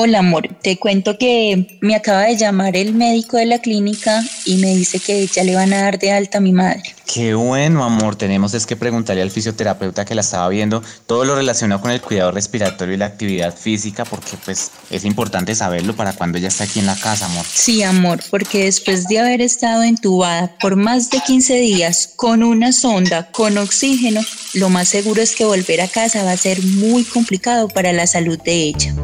Hola amor, te cuento que me acaba de llamar el médico de la clínica y me dice que ya le van a dar de alta a mi madre. Qué bueno, amor. Tenemos es que preguntarle al fisioterapeuta que la estaba viendo todo lo relacionado con el cuidado respiratorio y la actividad física, porque pues es importante saberlo para cuando ella está aquí en la casa, amor. Sí, amor, porque después de haber estado entubada por más de 15 días con una sonda, con oxígeno, lo más seguro es que volver a casa va a ser muy complicado para la salud de ella.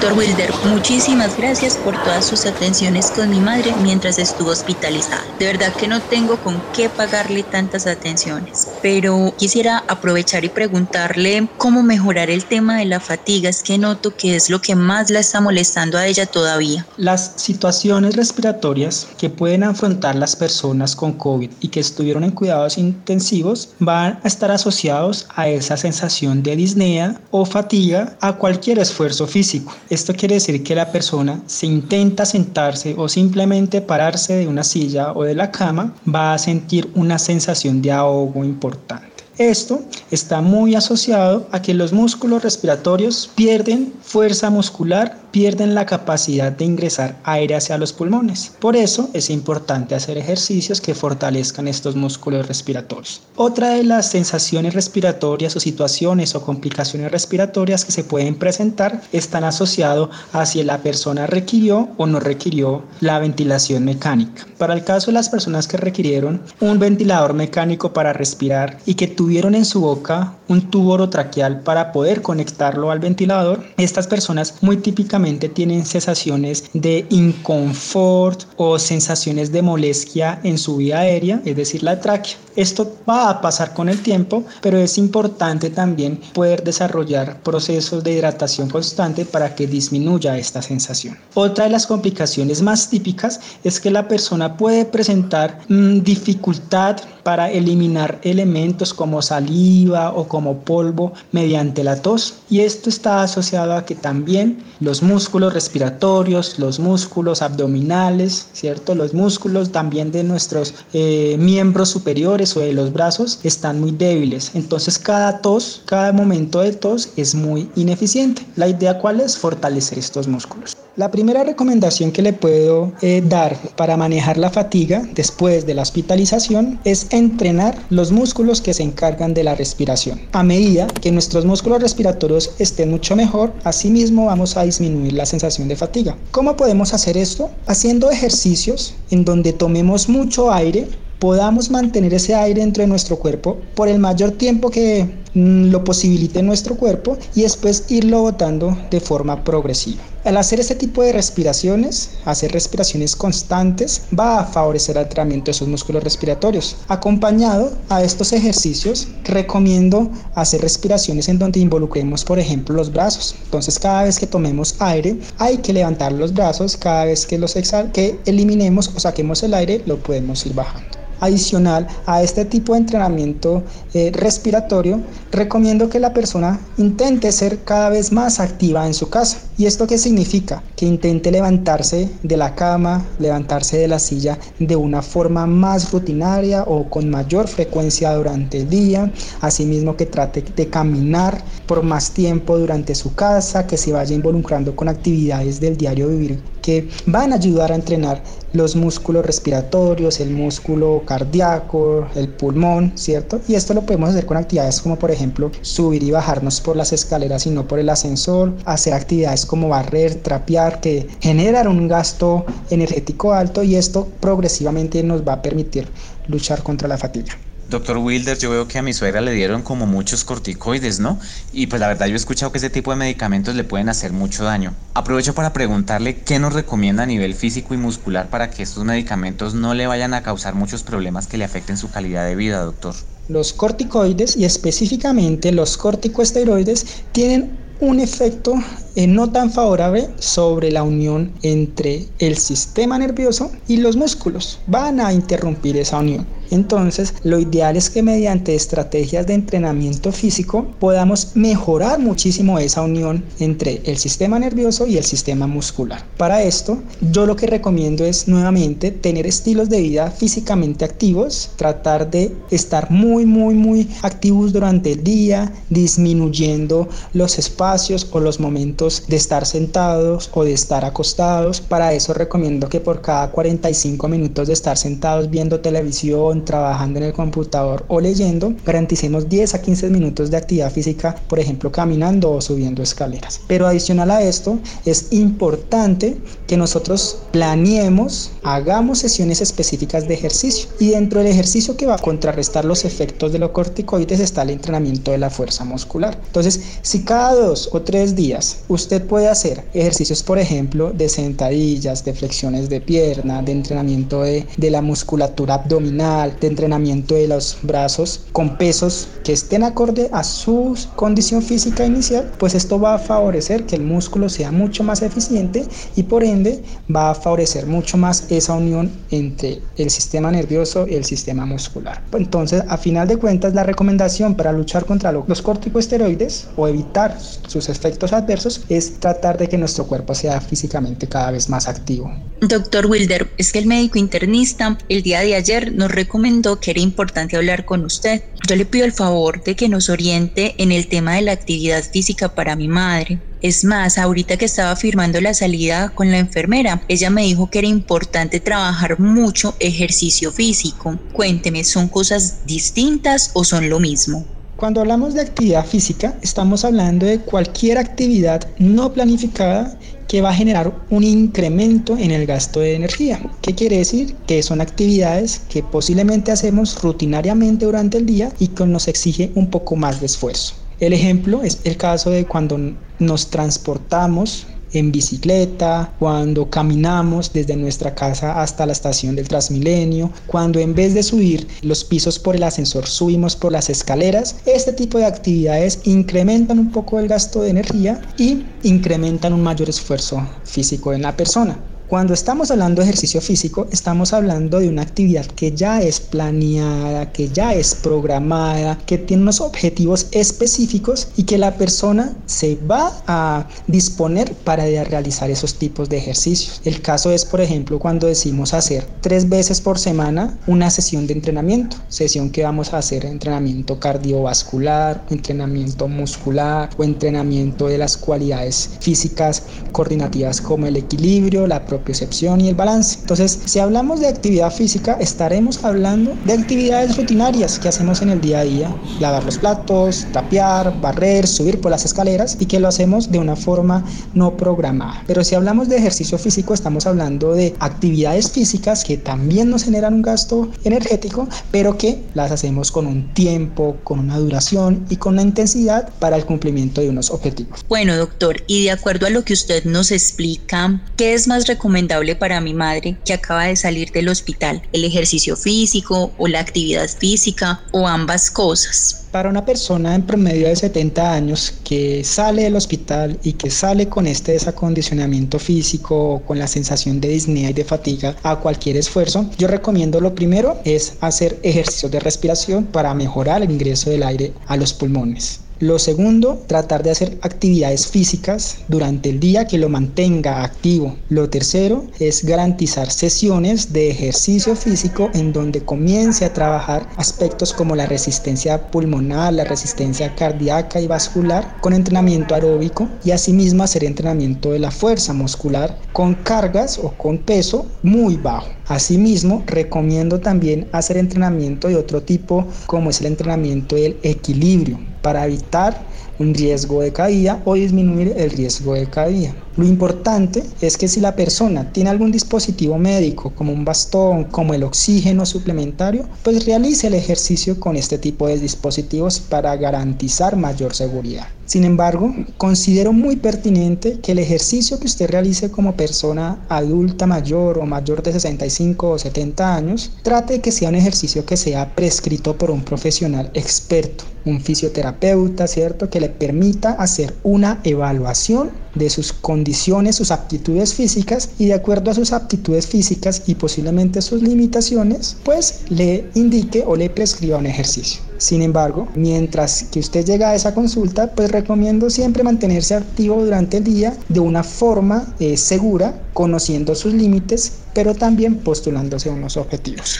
Doctor Wilder, muchísimas gracias por todas sus atenciones con mi madre mientras estuvo hospitalizada. De verdad que no tengo con qué pagarle tantas atenciones, pero quisiera aprovechar y preguntarle cómo mejorar el tema de la fatiga. Es que noto que es lo que más la está molestando a ella todavía. Las situaciones respiratorias que pueden afrontar las personas con COVID y que estuvieron en cuidados intensivos van a estar asociados a esa sensación de disnea o fatiga a cualquier esfuerzo físico. Esto quiere decir que la persona se intenta sentarse o simplemente pararse de una silla o de la cama, va a sentir una sensación de ahogo importante. Esto está muy asociado a que los músculos respiratorios pierden fuerza muscular, pierden la capacidad de ingresar aire hacia los pulmones. Por eso es importante hacer ejercicios que fortalezcan estos músculos respiratorios. Otra de las sensaciones respiratorias o situaciones o complicaciones respiratorias que se pueden presentar están asociados a si la persona requirió o no requirió la ventilación mecánica. Para el caso de las personas que requirieron un ventilador mecánico para respirar y que tuvieron en su boca un tubo orotraqueal para poder conectarlo al ventilador, estas personas muy típicamente tienen sensaciones de inconfort o sensaciones de molestia en su vía aérea, es decir, la tráquea. Esto va a pasar con el tiempo, pero es importante también poder desarrollar procesos de hidratación constante para que disminuya esta sensación. Otra de las complicaciones más típicas es que la persona puede presentar mmm, dificultad para eliminar elementos como saliva o como polvo mediante la tos. Y esto está asociado a que también los músculos respiratorios, los músculos abdominales, ¿cierto? Los músculos también de nuestros eh, miembros superiores o de los brazos están muy débiles. Entonces cada tos, cada momento de tos es muy ineficiente. La idea cuál es fortalecer estos músculos. La primera recomendación que le puedo eh, dar para manejar la fatiga después de la hospitalización es entrenar los músculos que se encargan de la respiración. A medida que nuestros músculos respiratorios estén mucho mejor, asimismo vamos a disminuir la sensación de fatiga. ¿Cómo podemos hacer esto? Haciendo ejercicios en donde tomemos mucho aire podamos mantener ese aire dentro de nuestro cuerpo por el mayor tiempo que mm, lo posibilite nuestro cuerpo y después irlo botando de forma progresiva. Al hacer este tipo de respiraciones, hacer respiraciones constantes, va a favorecer el entrenamiento de esos músculos respiratorios. Acompañado a estos ejercicios, recomiendo hacer respiraciones en donde involucremos, por ejemplo, los brazos. Entonces, cada vez que tomemos aire, hay que levantar los brazos. Cada vez que los exhal que eliminemos o saquemos el aire, lo podemos ir bajando adicional a este tipo de entrenamiento eh, respiratorio, recomiendo que la persona intente ser cada vez más activa en su casa ¿Y esto qué significa? Que intente levantarse de la cama, levantarse de la silla de una forma más rutinaria o con mayor frecuencia durante el día. Asimismo que trate de caminar por más tiempo durante su casa, que se vaya involucrando con actividades del diario vivir que van a ayudar a entrenar los músculos respiratorios, el músculo cardíaco, el pulmón, ¿cierto? Y esto lo podemos hacer con actividades como por ejemplo subir y bajarnos por las escaleras y no por el ascensor, hacer actividades como barrer, trapear, que generan un gasto energético alto y esto progresivamente nos va a permitir luchar contra la fatiga. Doctor Wilder, yo veo que a mi suegra le dieron como muchos corticoides, ¿no? Y pues la verdad yo he escuchado que ese tipo de medicamentos le pueden hacer mucho daño. Aprovecho para preguntarle qué nos recomienda a nivel físico y muscular para que estos medicamentos no le vayan a causar muchos problemas que le afecten su calidad de vida, doctor. Los corticoides y específicamente los corticosteroides tienen un efecto eh, no tan favorable sobre la unión entre el sistema nervioso y los músculos. Van a interrumpir esa unión. Entonces, lo ideal es que mediante estrategias de entrenamiento físico podamos mejorar muchísimo esa unión entre el sistema nervioso y el sistema muscular. Para esto, yo lo que recomiendo es nuevamente tener estilos de vida físicamente activos, tratar de estar muy, muy, muy activos durante el día, disminuyendo los espacios o los momentos de estar sentados o de estar acostados. Para eso recomiendo que por cada 45 minutos de estar sentados viendo televisión, trabajando en el computador o leyendo, garanticemos 10 a 15 minutos de actividad física, por ejemplo, caminando o subiendo escaleras. Pero adicional a esto, es importante que nosotros planeemos, hagamos sesiones específicas de ejercicio. Y dentro del ejercicio que va a contrarrestar los efectos de los corticoides está el entrenamiento de la fuerza muscular. Entonces, si cada dos o tres días usted puede hacer ejercicios, por ejemplo, de sentadillas, de flexiones de pierna, de entrenamiento de, de la musculatura abdominal, de entrenamiento de los brazos con pesos que estén acorde a su condición física inicial, pues esto va a favorecer que el músculo sea mucho más eficiente y por ende va a favorecer mucho más esa unión entre el sistema nervioso y el sistema muscular. Entonces, a final de cuentas, la recomendación para luchar contra los corticosteroides o evitar sus efectos adversos es tratar de que nuestro cuerpo sea físicamente cada vez más activo. Doctor Wilder, es que el médico internista el día de ayer nos recomendó que era importante hablar con usted. Yo le pido el favor de que nos oriente en el tema de la actividad física para mi madre. Es más, ahorita que estaba firmando la salida con la enfermera, ella me dijo que era importante trabajar mucho ejercicio físico. Cuénteme, ¿son cosas distintas o son lo mismo? Cuando hablamos de actividad física, estamos hablando de cualquier actividad no planificada que va a generar un incremento en el gasto de energía. ¿Qué quiere decir? Que son actividades que posiblemente hacemos rutinariamente durante el día y que nos exige un poco más de esfuerzo. El ejemplo es el caso de cuando nos transportamos en bicicleta, cuando caminamos desde nuestra casa hasta la estación del Transmilenio, cuando en vez de subir los pisos por el ascensor subimos por las escaleras, este tipo de actividades incrementan un poco el gasto de energía y incrementan un mayor esfuerzo físico en la persona. Cuando estamos hablando de ejercicio físico, estamos hablando de una actividad que ya es planeada, que ya es programada, que tiene unos objetivos específicos y que la persona se va a disponer para realizar esos tipos de ejercicios. El caso es, por ejemplo, cuando decimos hacer tres veces por semana una sesión de entrenamiento, sesión que vamos a hacer entrenamiento cardiovascular, entrenamiento muscular o entrenamiento de las cualidades físicas coordinativas como el equilibrio, la percepción y el balance. Entonces, si hablamos de actividad física, estaremos hablando de actividades rutinarias que hacemos en el día a día, lavar los platos, tapear, barrer, subir por las escaleras y que lo hacemos de una forma no programada. Pero si hablamos de ejercicio físico, estamos hablando de actividades físicas que también nos generan un gasto energético, pero que las hacemos con un tiempo, con una duración y con una intensidad para el cumplimiento de unos objetivos. Bueno, doctor, y de acuerdo a lo que usted nos explica, ¿qué es más recomendable? Recomendable para mi madre que acaba de salir del hospital? ¿El ejercicio físico o la actividad física o ambas cosas? Para una persona en promedio de 70 años que sale del hospital y que sale con este desacondicionamiento físico o con la sensación de disnea y de fatiga a cualquier esfuerzo, yo recomiendo lo primero es hacer ejercicios de respiración para mejorar el ingreso del aire a los pulmones. Lo segundo, tratar de hacer actividades físicas durante el día que lo mantenga activo. Lo tercero es garantizar sesiones de ejercicio físico en donde comience a trabajar aspectos como la resistencia pulmonar, la resistencia cardíaca y vascular con entrenamiento aeróbico y asimismo hacer entrenamiento de la fuerza muscular con cargas o con peso muy bajo. Asimismo, recomiendo también hacer entrenamiento de otro tipo como es el entrenamiento del equilibrio para evitar un riesgo de caída o disminuir el riesgo de caída. Lo importante es que si la persona tiene algún dispositivo médico como un bastón, como el oxígeno suplementario, pues realice el ejercicio con este tipo de dispositivos para garantizar mayor seguridad. Sin embargo, considero muy pertinente que el ejercicio que usted realice como persona adulta mayor o mayor de 65 o 70 años, trate que sea un ejercicio que sea prescrito por un profesional experto, un fisioterapeuta, ¿cierto? Que le permita hacer una evaluación de sus condiciones, sus aptitudes físicas y de acuerdo a sus aptitudes físicas y posiblemente sus limitaciones, pues le indique o le prescriba un ejercicio. Sin embargo, mientras que usted llega a esa consulta, pues recomiendo siempre mantenerse activo durante el día de una forma eh, segura, conociendo sus límites, pero también postulándose unos objetivos.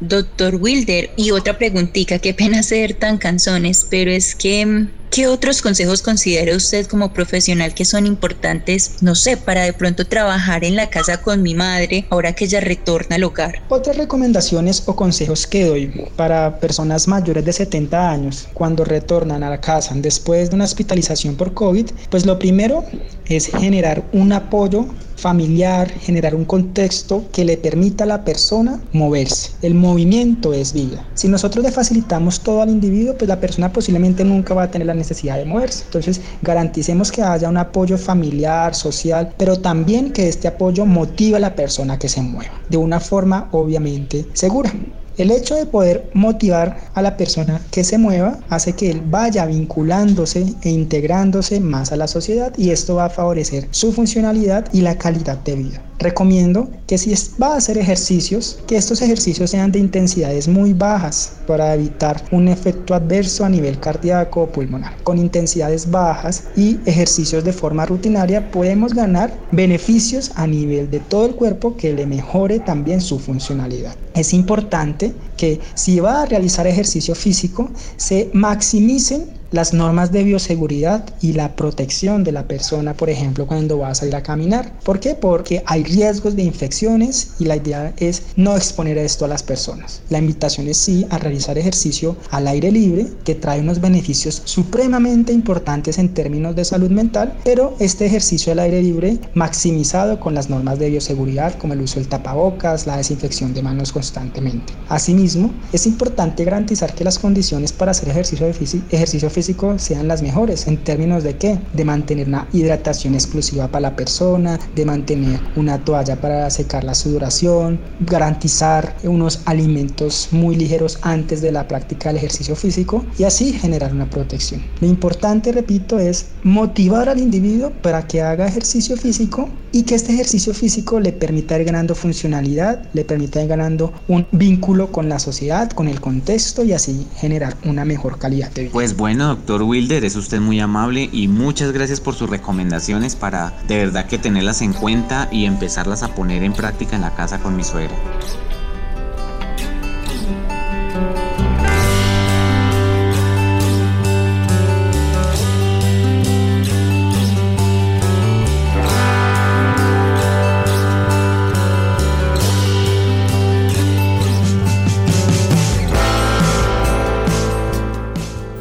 Doctor Wilder, y otra preguntita, qué pena ser tan canzones, pero es que, ¿qué otros consejos considera usted como profesional que son importantes, no sé, para de pronto trabajar en la casa con mi madre ahora que ella retorna al hogar? Otras recomendaciones o consejos que doy para personas mayores de 70 años cuando retornan a la casa después de una hospitalización por COVID, pues lo primero es generar un apoyo familiar, generar un contexto que le permita a la persona moverse. El movimiento es vida. Si nosotros le facilitamos todo al individuo, pues la persona posiblemente nunca va a tener la necesidad de moverse. Entonces, garanticemos que haya un apoyo familiar, social, pero también que este apoyo motive a la persona que se mueva de una forma obviamente segura. El hecho de poder motivar a la persona que se mueva hace que él vaya vinculándose e integrándose más a la sociedad y esto va a favorecer su funcionalidad y la calidad de vida. Recomiendo que si va a hacer ejercicios, que estos ejercicios sean de intensidades muy bajas para evitar un efecto adverso a nivel cardíaco o pulmonar. Con intensidades bajas y ejercicios de forma rutinaria podemos ganar beneficios a nivel de todo el cuerpo que le mejore también su funcionalidad. Es importante que si va a realizar ejercicio físico se maximicen las normas de bioseguridad y la protección de la persona, por ejemplo, cuando va a salir a caminar. ¿Por qué? Porque hay riesgos de infecciones y la idea es no exponer esto a las personas. La invitación es sí a realizar ejercicio al aire libre, que trae unos beneficios supremamente importantes en términos de salud mental, pero este ejercicio al aire libre maximizado con las normas de bioseguridad, como el uso del tapabocas, la desinfección de manos constantemente. Asimismo, es importante garantizar que las condiciones para hacer ejercicio, ejercicio físico sean las mejores. ¿En términos de qué? De mantener una hidratación exclusiva para la persona, de mantener una toalla para secar la sudoración, garantizar unos alimentos muy ligeros antes de la práctica del ejercicio físico y así generar una protección. Lo importante, repito, es motivar al individuo para que haga ejercicio físico y que este ejercicio físico le permita ir ganando funcionalidad, le permita ir ganando un vínculo con la sociedad, con el contexto y así generar una mejor calidad de vida. Pues bueno, doctor Wilder, es usted muy amable y muchas gracias por sus recomendaciones para de verdad que tenerlas en cuenta y empezarlas a poner en práctica en la casa con mi suegra.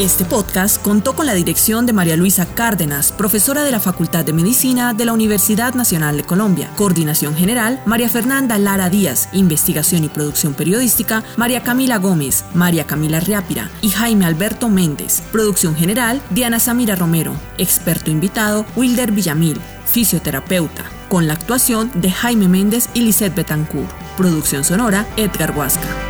Este podcast contó con la dirección de María Luisa Cárdenas, profesora de la Facultad de Medicina de la Universidad Nacional de Colombia. Coordinación General, María Fernanda Lara Díaz. Investigación y producción periodística, María Camila Gómez, María Camila Riápira y Jaime Alberto Méndez. Producción General, Diana Samira Romero. Experto invitado, Wilder Villamil, fisioterapeuta. Con la actuación de Jaime Méndez y Lisette Betancourt. Producción sonora, Edgar Huasca.